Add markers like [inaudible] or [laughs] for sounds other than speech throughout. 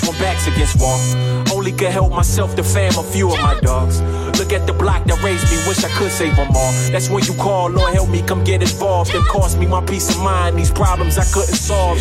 to when backs against wall. Only could help myself, the fam, a few of my dogs. Look at the block that raised me, wish I could save them all. That's when you call, Lord help me, come get involved. It cost me my peace of mind, these problems I couldn't solve.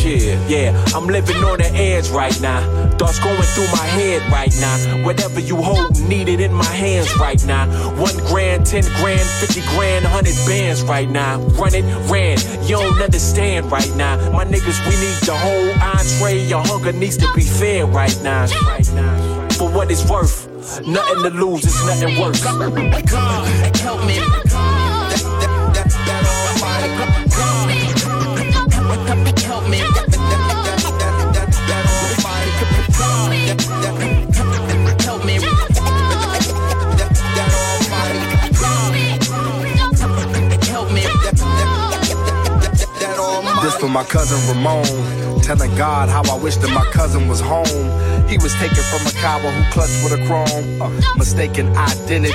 Shit, yeah, I'm living on the edge right now. Thoughts going through my head right now. Whatever you hold, need it in my hands right now. One grand, ten grand, fifty grand, hundred bands right now. Run it, ran, you don't understand right now. My niggas, we need the whole entree. Your hunger needs to be fed right now. Right now. For what it's worth, nothing to lose, it's nothing worse. God, help me. For my cousin Ramon. Telling God how I wish that my cousin was home. He was taken from a cowboy who clutched with a chrome. Mistaken identity.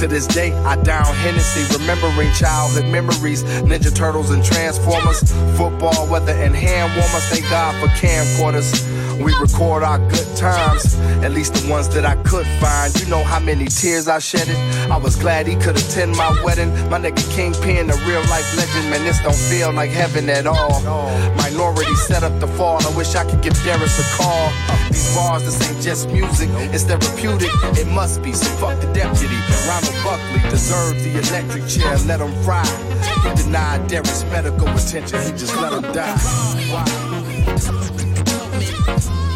To this day, I down Hennessy, remembering childhood memories. Ninja Turtles and Transformers. Football, weather, and hand warmers. Thank God for camcorders. We record our good times, at least the ones that I could find. You know how many tears I shedded. I was glad he could attend my wedding. My nigga Kingpin, a real life legend. Man, this don't feel like heaven at all. Minority set up the fall. I wish I could give Darius a call. These bars, this ain't just music, it's therapeutic. It must be, so fuck the deputy. Ronald Buckley deserved the electric chair, let him fry. He denied Darius medical attention, he just let him die. Why? podcast.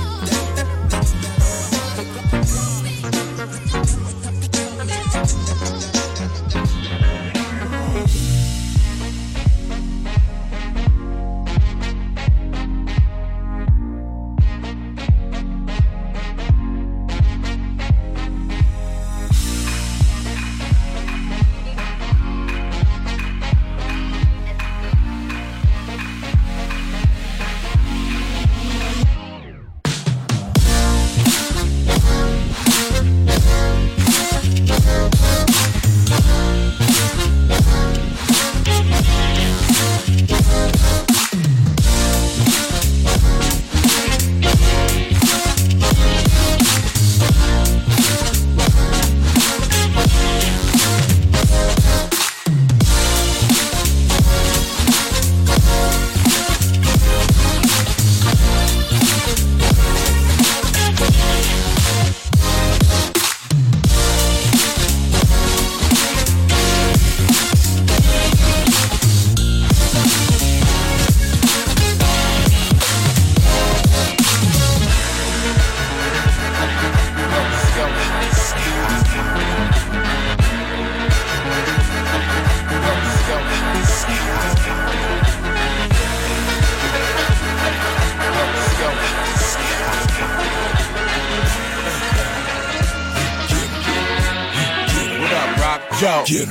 Yo.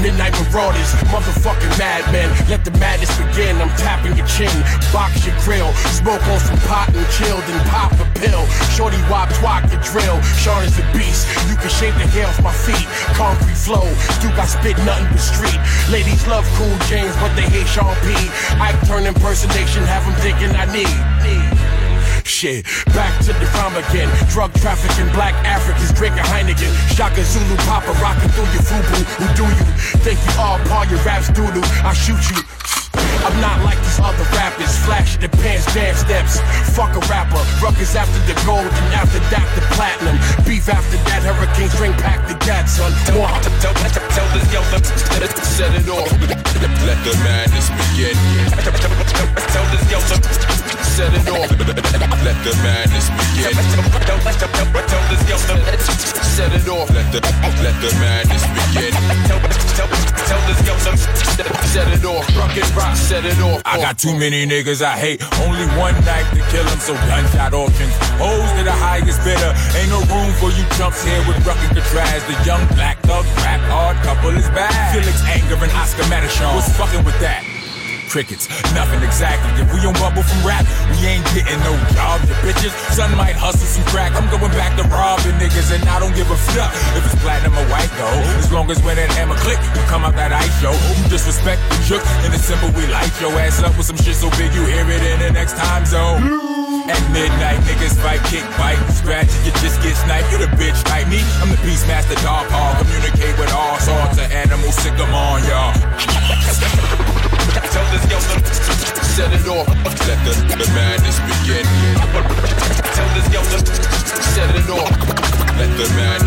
Midnight Marauders, motherfucking madmen. Let the madness begin. I'm tapping your chin, box your grill, smoke on some pot and chill, then pop a pill. Shorty wop twat the drill. Sean is a beast. You can shake the hair off my feet. Concrete flow, you got spit nothing but street. Ladies love cool James, but they hate Sean P. I turn impersonation, have them thinking I need. Shit, back to the crime again. Drug trafficking, black Africans drinking Heineken. Shaka Zulu, Papa rocking through your fubu. Who do you think you are? Paul your raps doodoo. I shoot you. I'm not like these other rappers, flashing the pants, dance steps. Fuck a rapper, ruckus after the gold, and after that the platinum. Beef after that, hurricane string pack the gat, son. More Tell, this yo, set it off. Let the madness begin. Tell this yo, set it off. Let the madness begin. Tell, this yo, off. Let the let the madness begin. Tell, this yo set it off. Rock it, rock, set it off. I got too many niggas I hate. Only one knife to kill them, so gunshot auctions. Hoes to the highest bidder. Ain't no room for you chumps here with Ruck and Catraz. The young black thug rap hard couple is bad. Felix Unger and Oscar Madison. What's fucking with that? Crickets. Nothing exactly. If we don't bubble from rap, we ain't getting no job. You bitches, son might hustle some crack. I'm going back to robbing niggas, and I don't give a fuck if it's platinum or white gold. As long as when that hammer click, you come out that ice show. You disrespect the shook, and it's simple. We light your ass up with some shit so big you hear it in the next time zone. At midnight, niggas fight, kick, bite, scratch, you just get sniped. You the bitch like me. I'm the Beastmaster Dog Paw. Communicate with all sorts of animals, sick 'em on, y'all. [laughs] Tell this yo some set it off. Let the, the madness begin. Tell this yo some set it off. Let the madness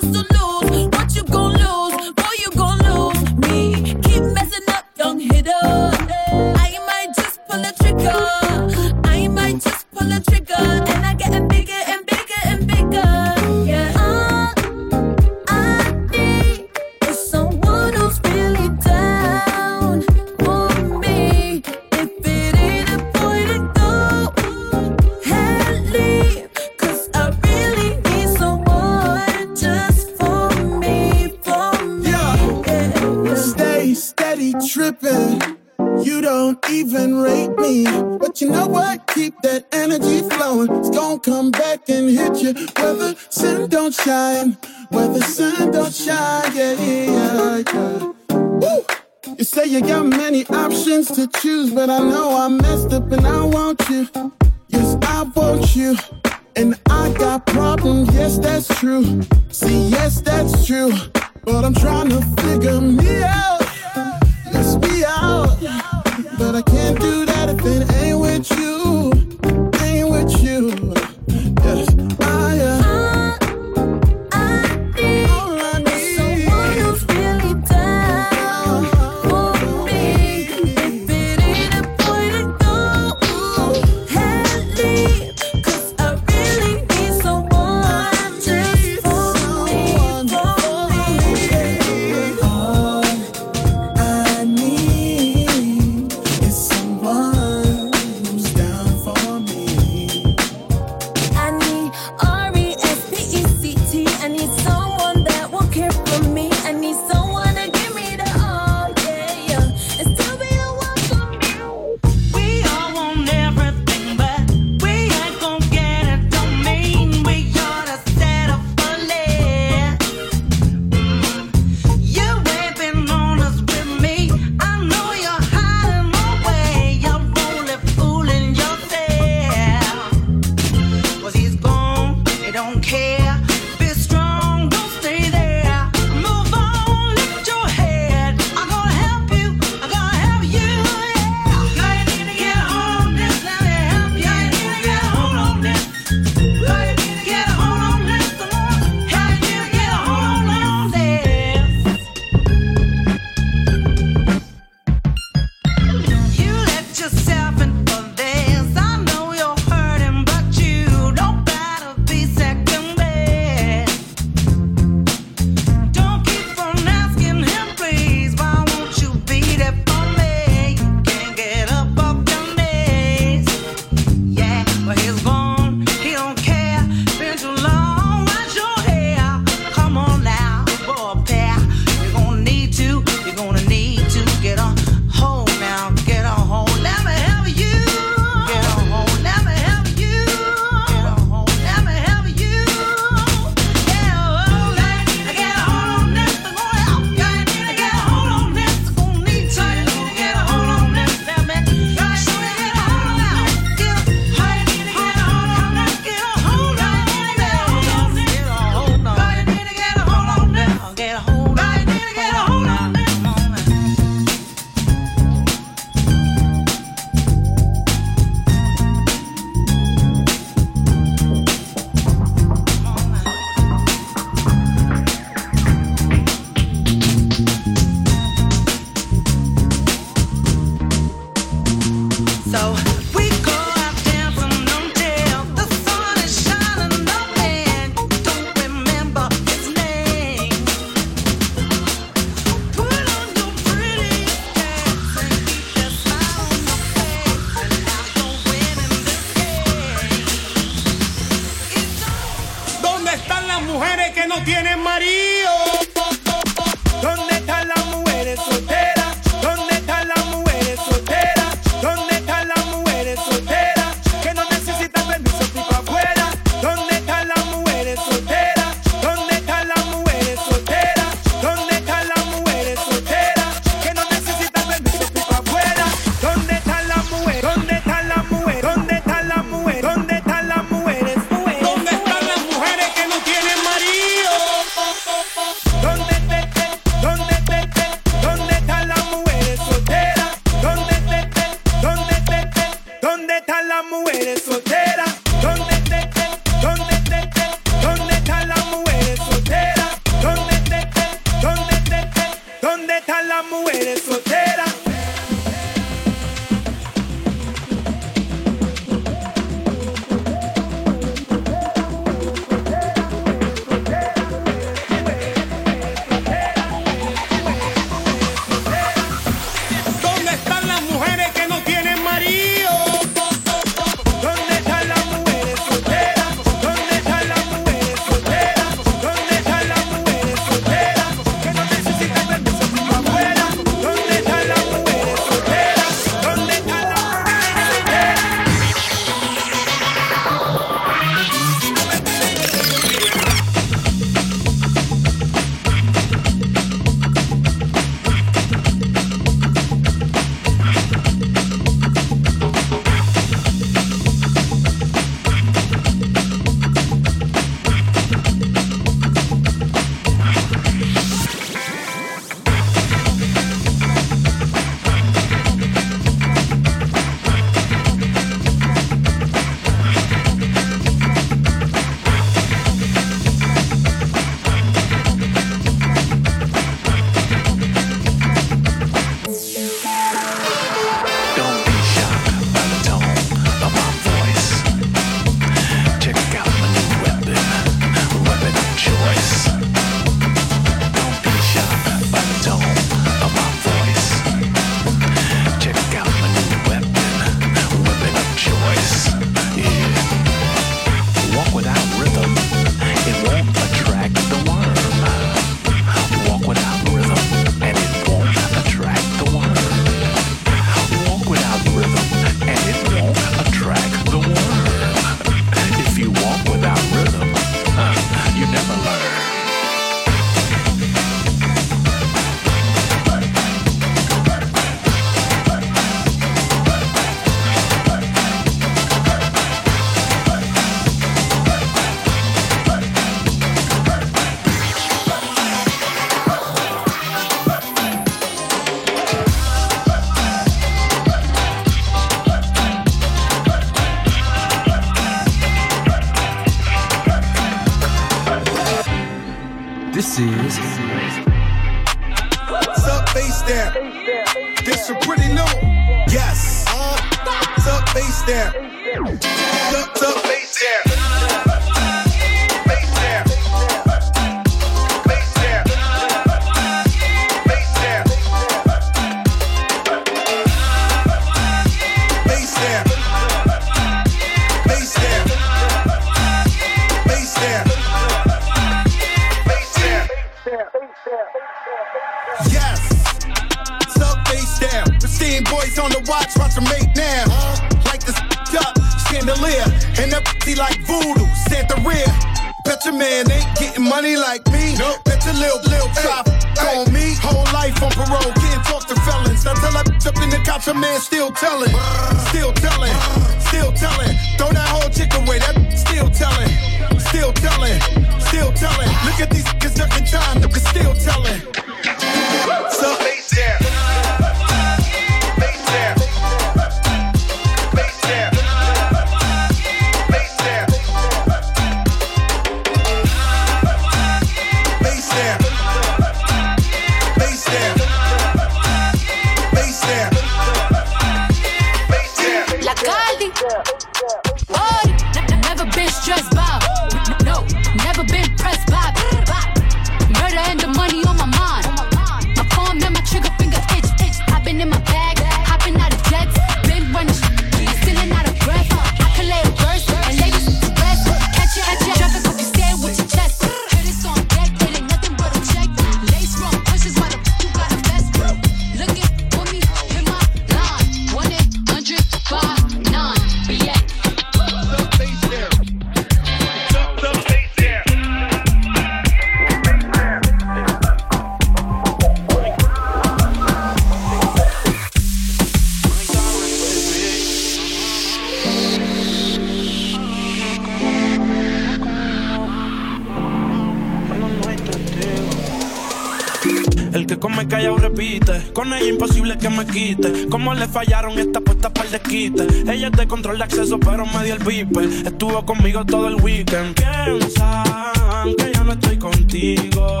Con ella imposible que me quite. Como le fallaron esta puesta para el desquite. Ella te controla acceso, pero me dio el viper. Estuvo conmigo todo el weekend. Piensan que yo no estoy contigo.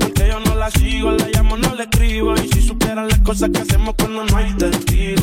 Porque yo no la sigo, la llamo, no le escribo. Y si supieran las cosas que hacemos cuando no hay testigo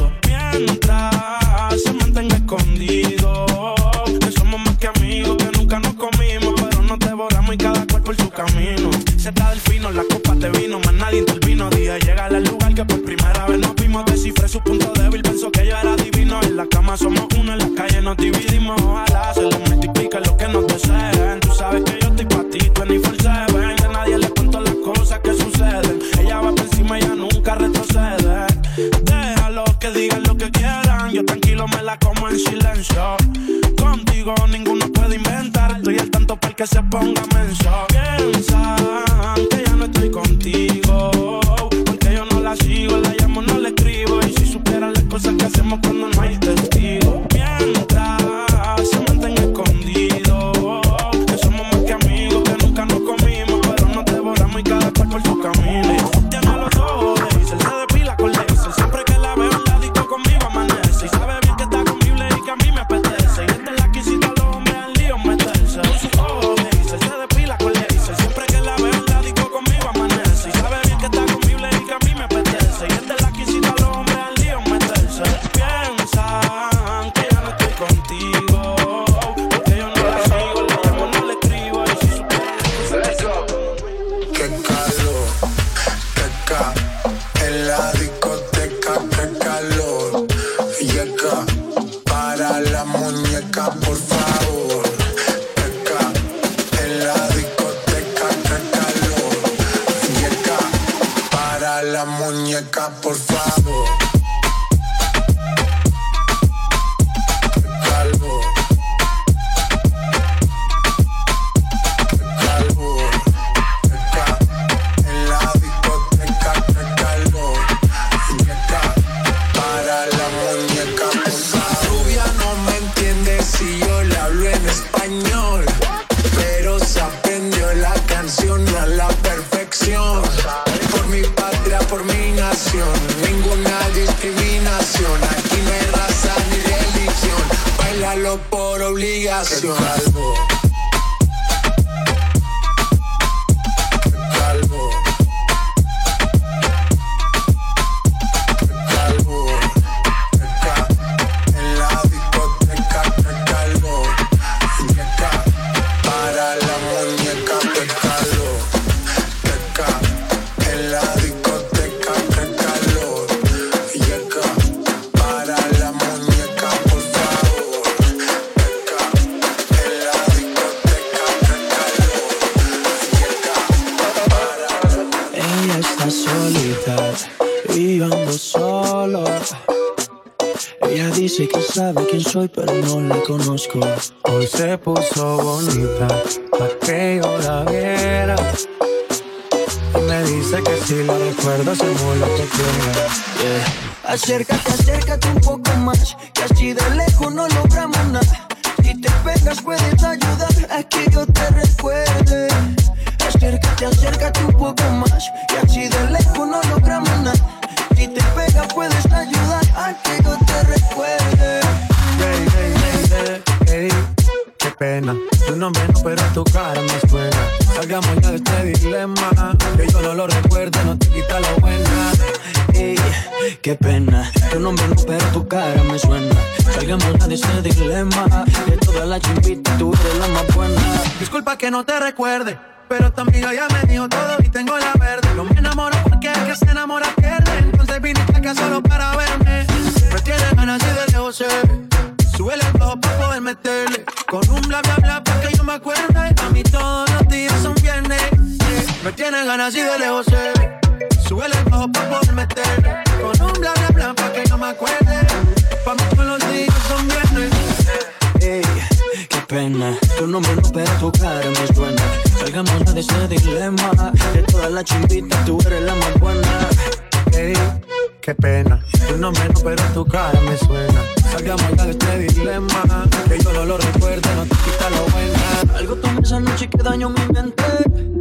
qué pena. Tu nombre no, pero tu cara me suena. Salgamos de este dilema. De todas las chimpitas, tú eres la más buena. Disculpa que no te recuerde. Pero tu amiga ya me dijo todo y tengo la verde. No me enamoro porque el que se enamora pierde. Entonces viniste acá solo para verme. Me tienes ganas y de lejos sé. Sube el flow para poder meterle. Con un bla bla bla para que yo me acuerde. A mí todos los días son viernes. Me tienes ganas y de lejos sé huele el bajo para poder meter. Con un bla bla bla pa' que no me acuerde. Pa' mí todos los días son viernes. Ey, qué pena. Tu nombre no, pero tu cara me suena. Salgamos de ese dilema. De todas las chimbitas, tú eres la más buena. Ey, qué pena. Tu nombre no, pero tu cara me suena. Salgamos ya de este dilema. Que yo no lo recuerdo, no te quita lo buena. Algo tomé esa noche que daño mi mente.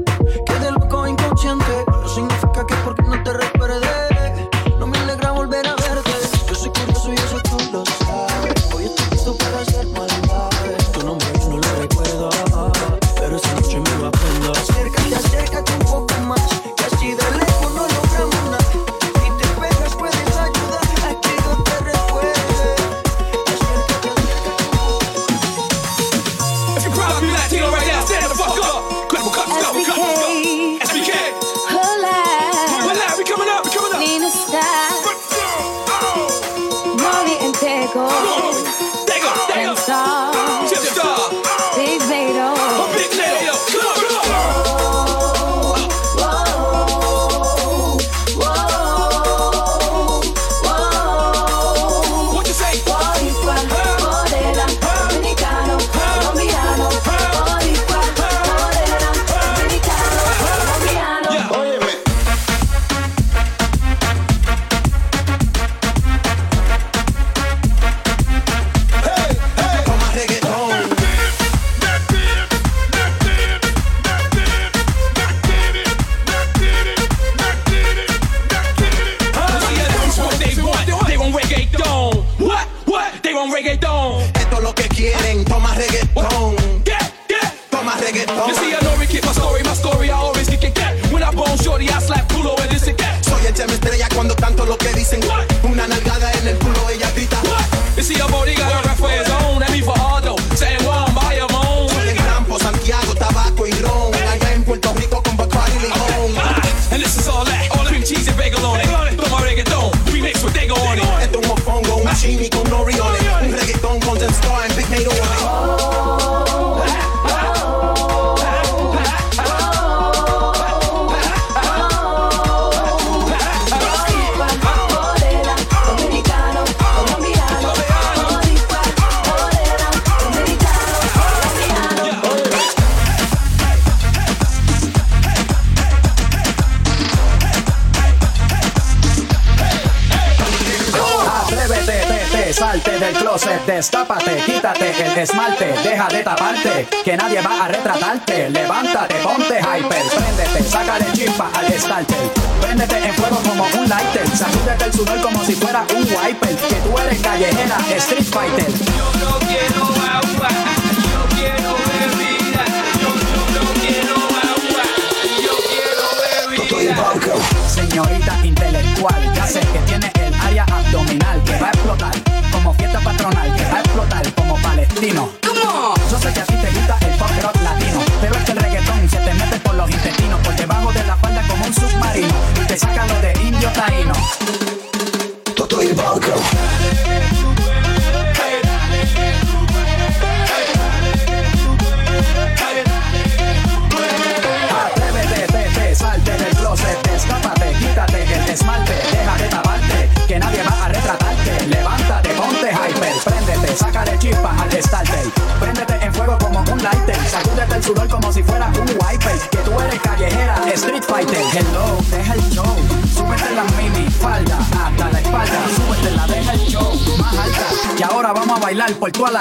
过来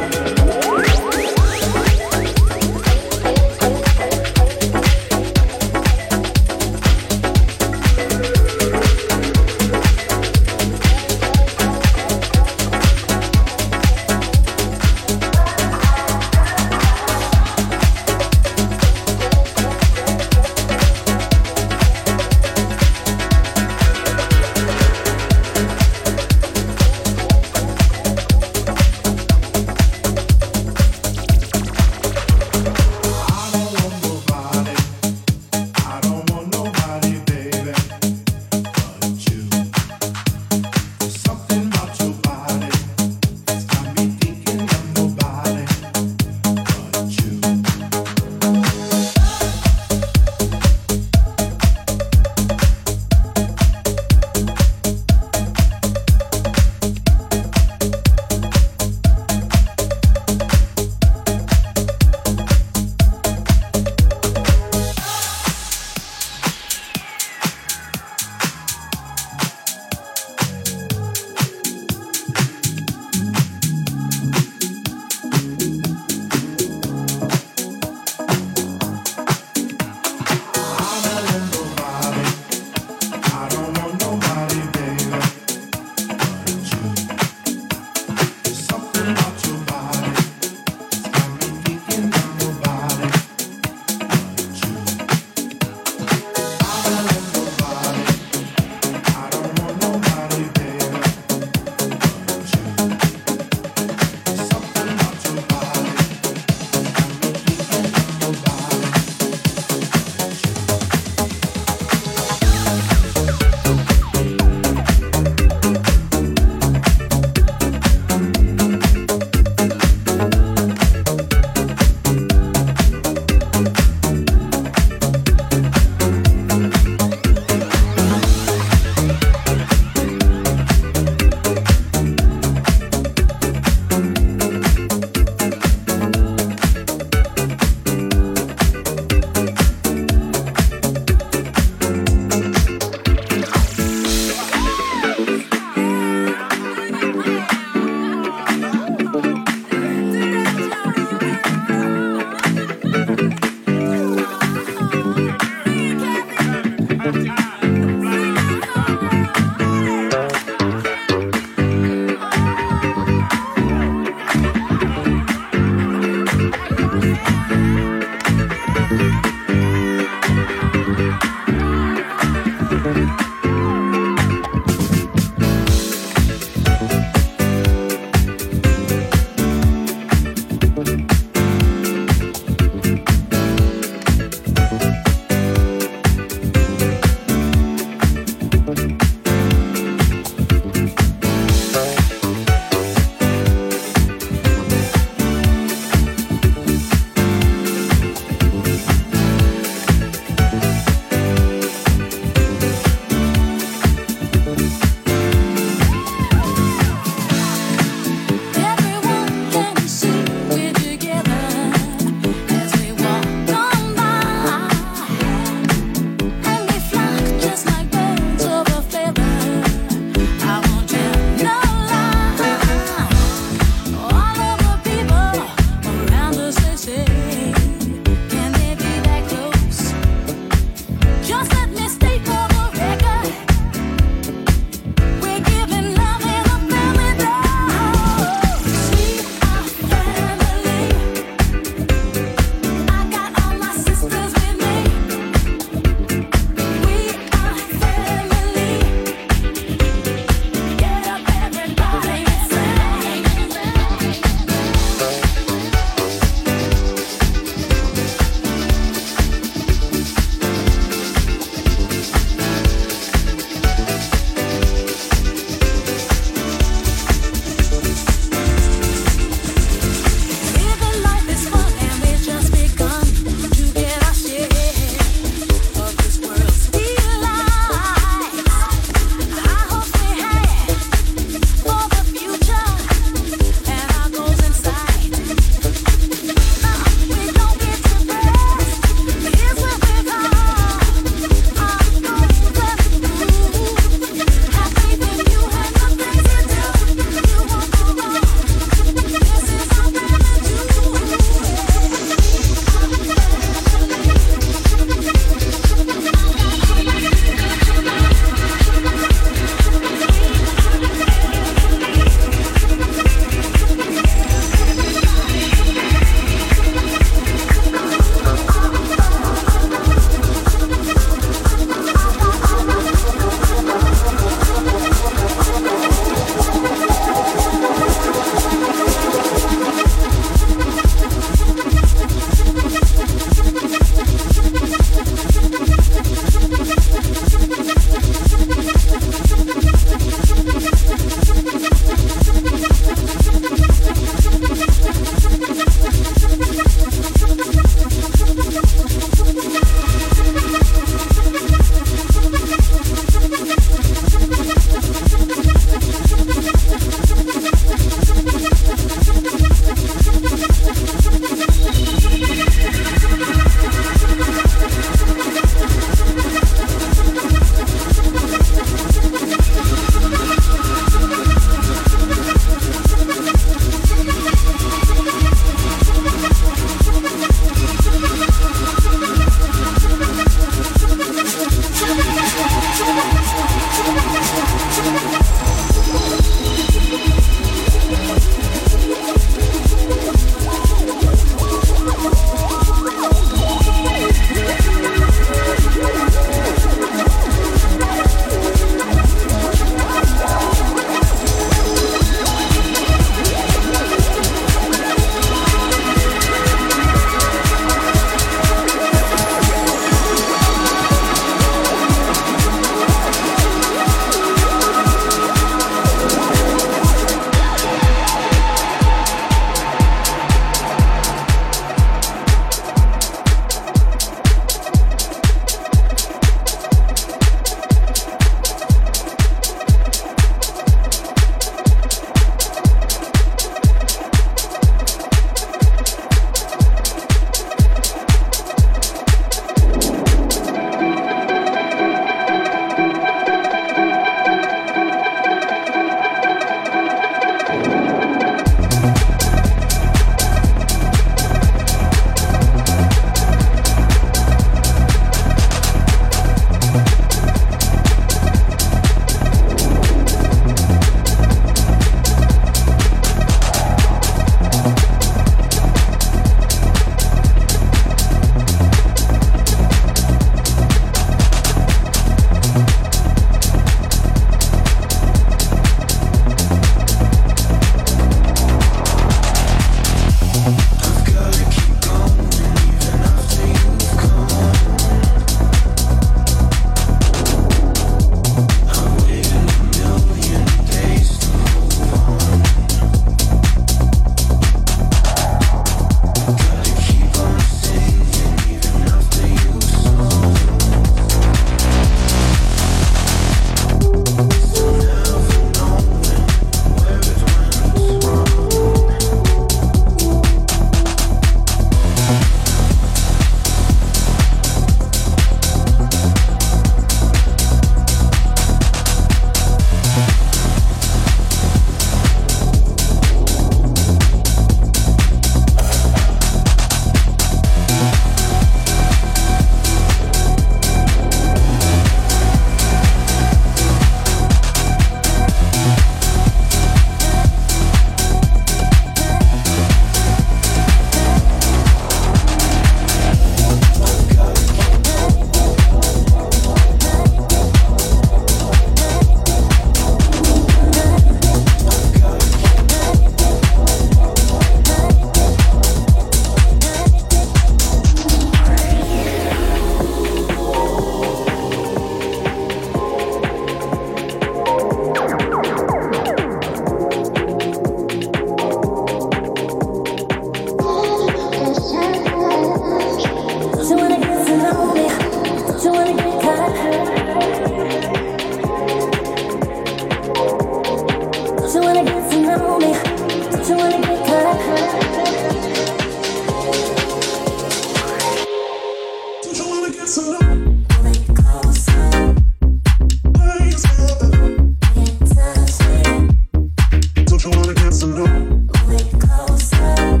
alone. Wait closer.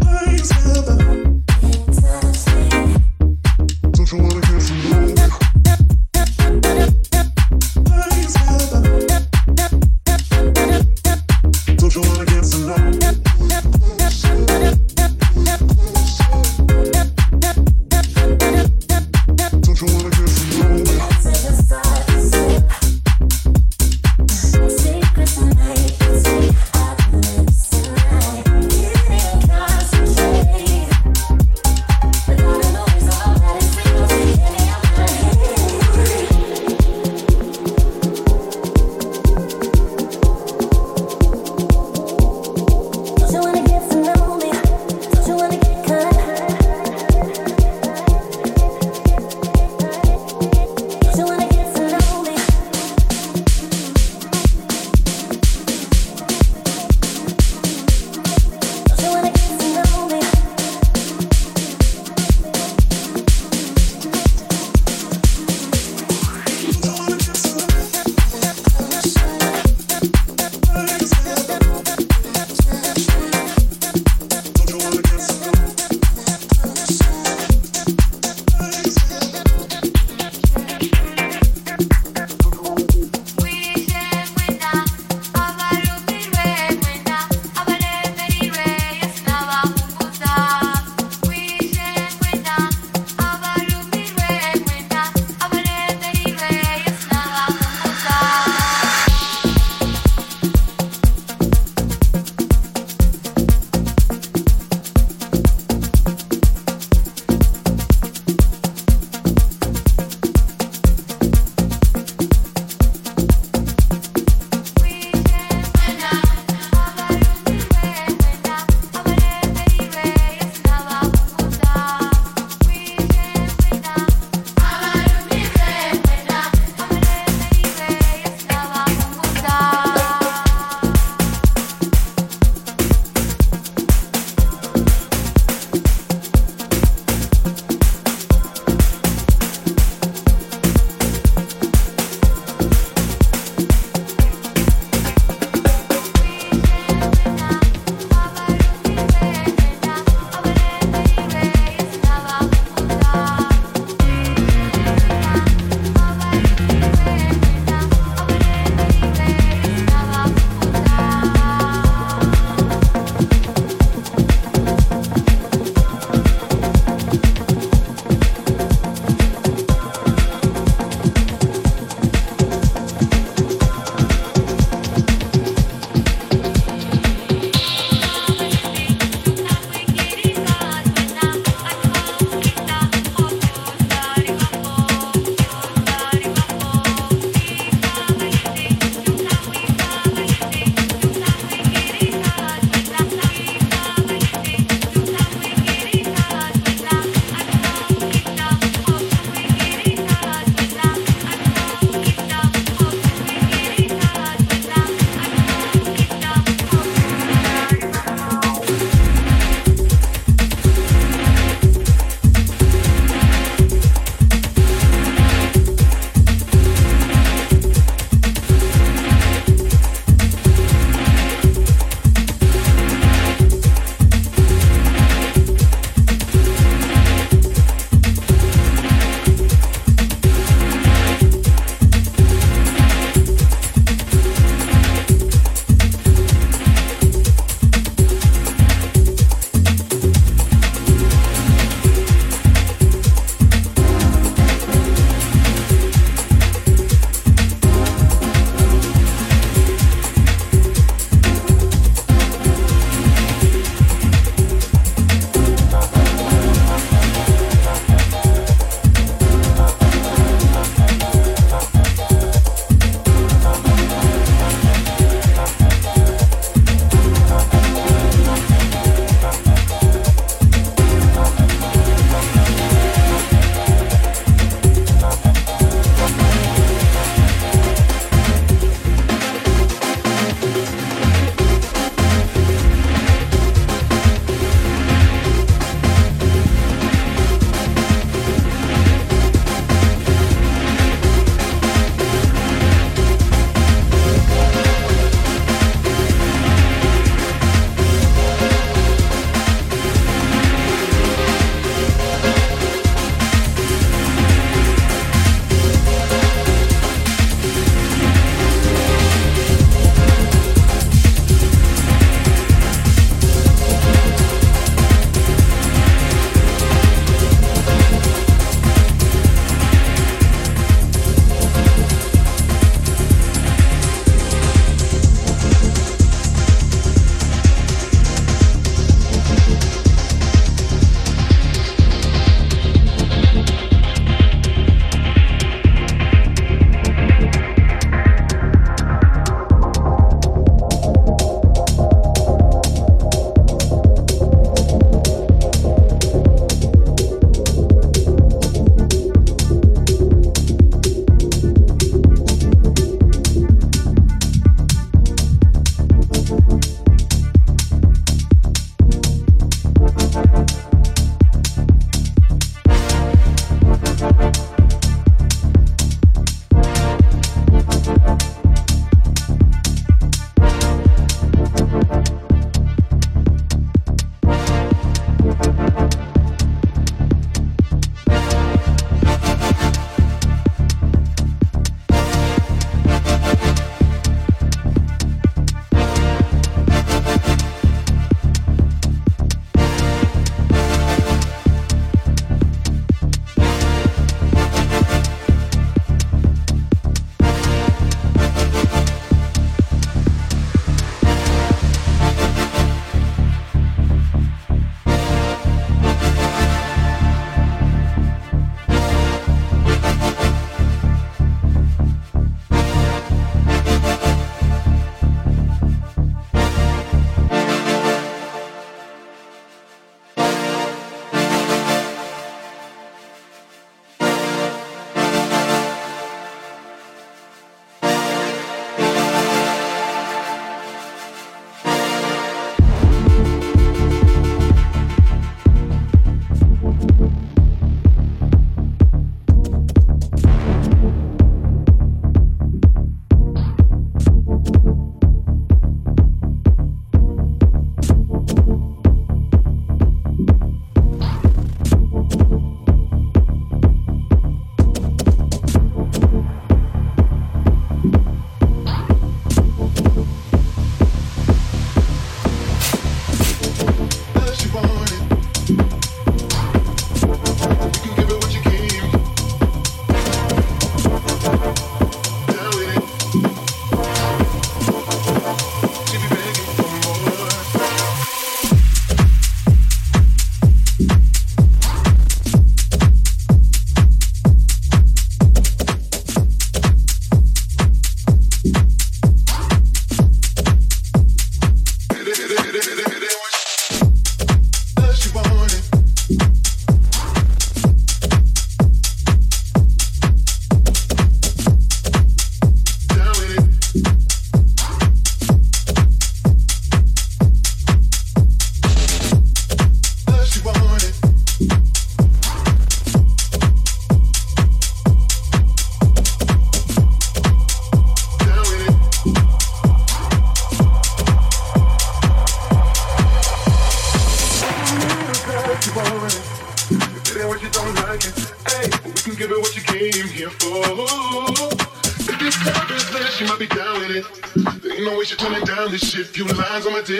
Wait till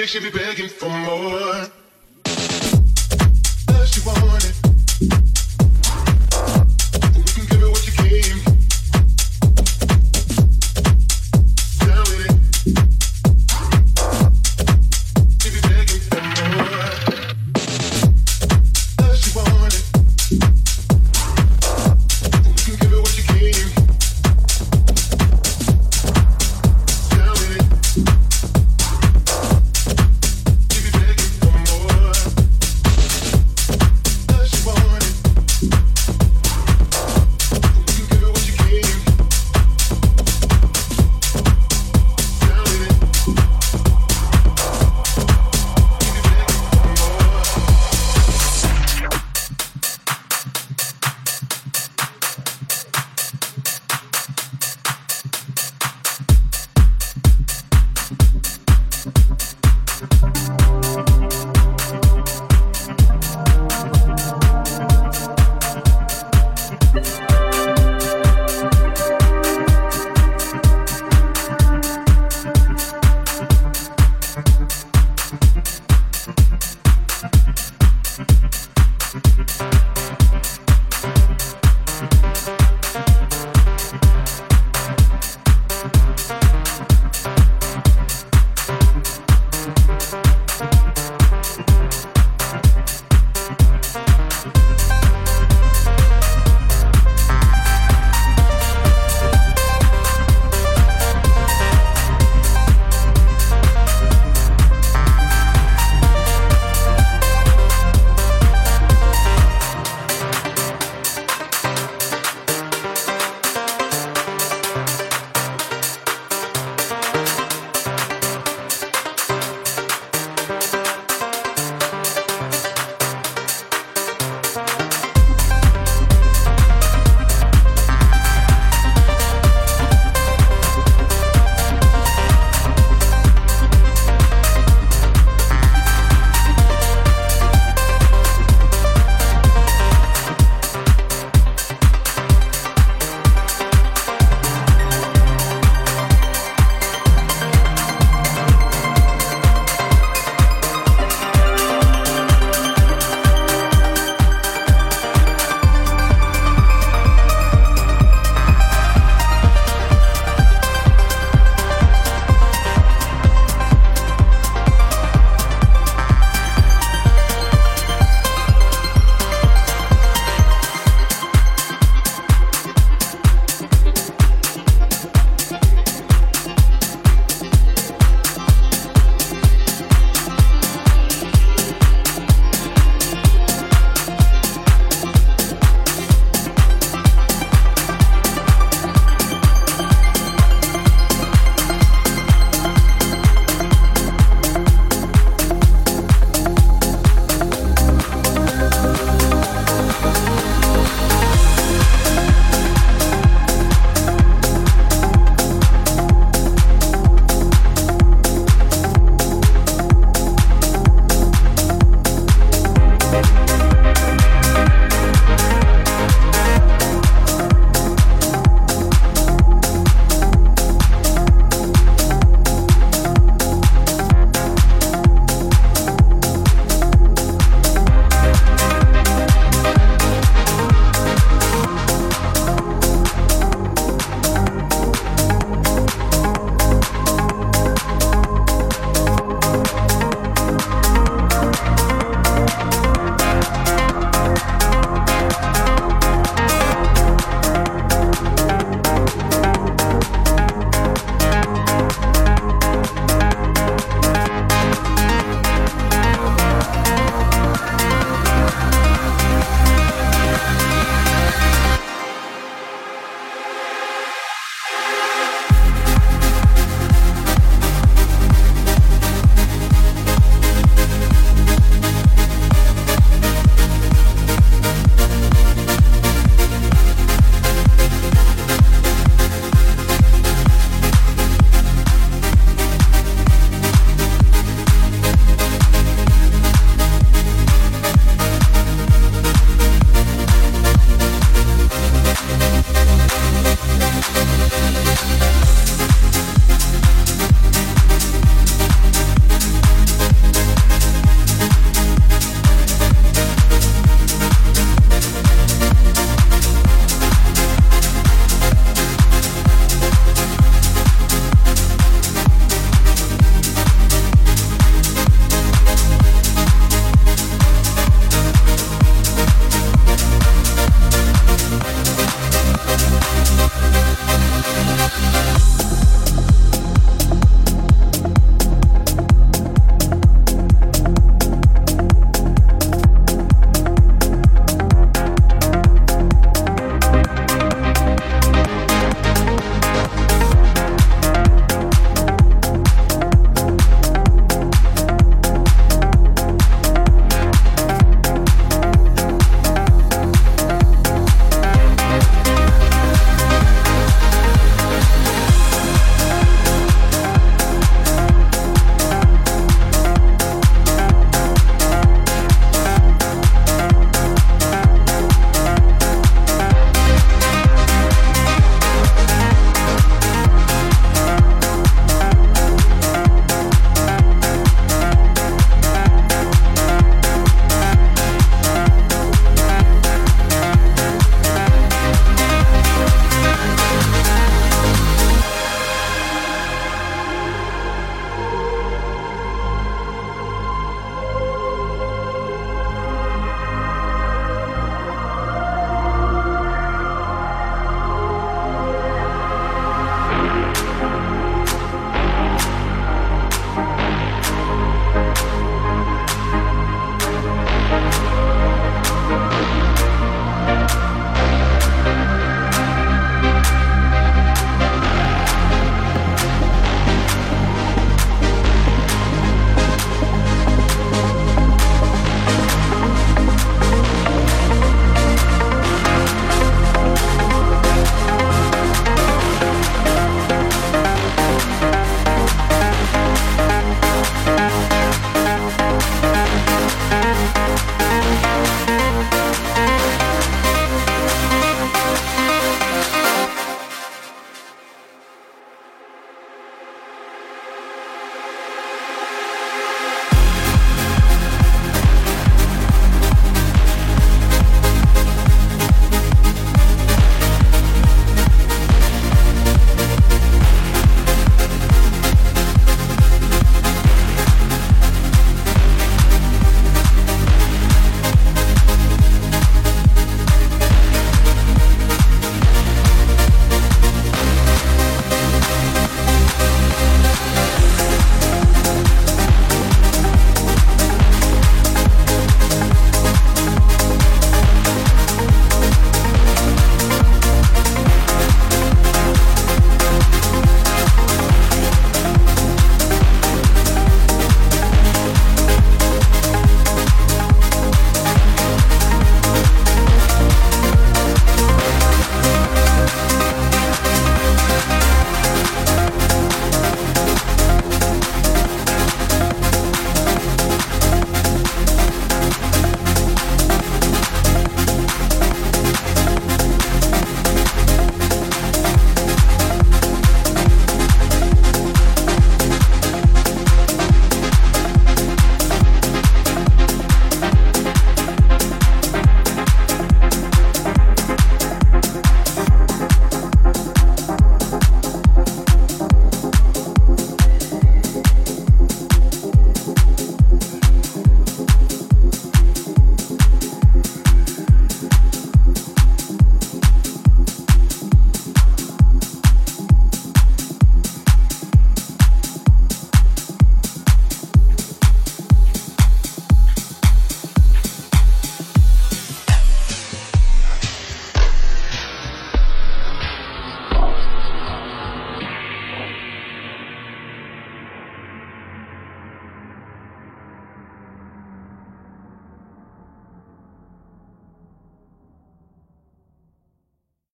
on she be begging for more.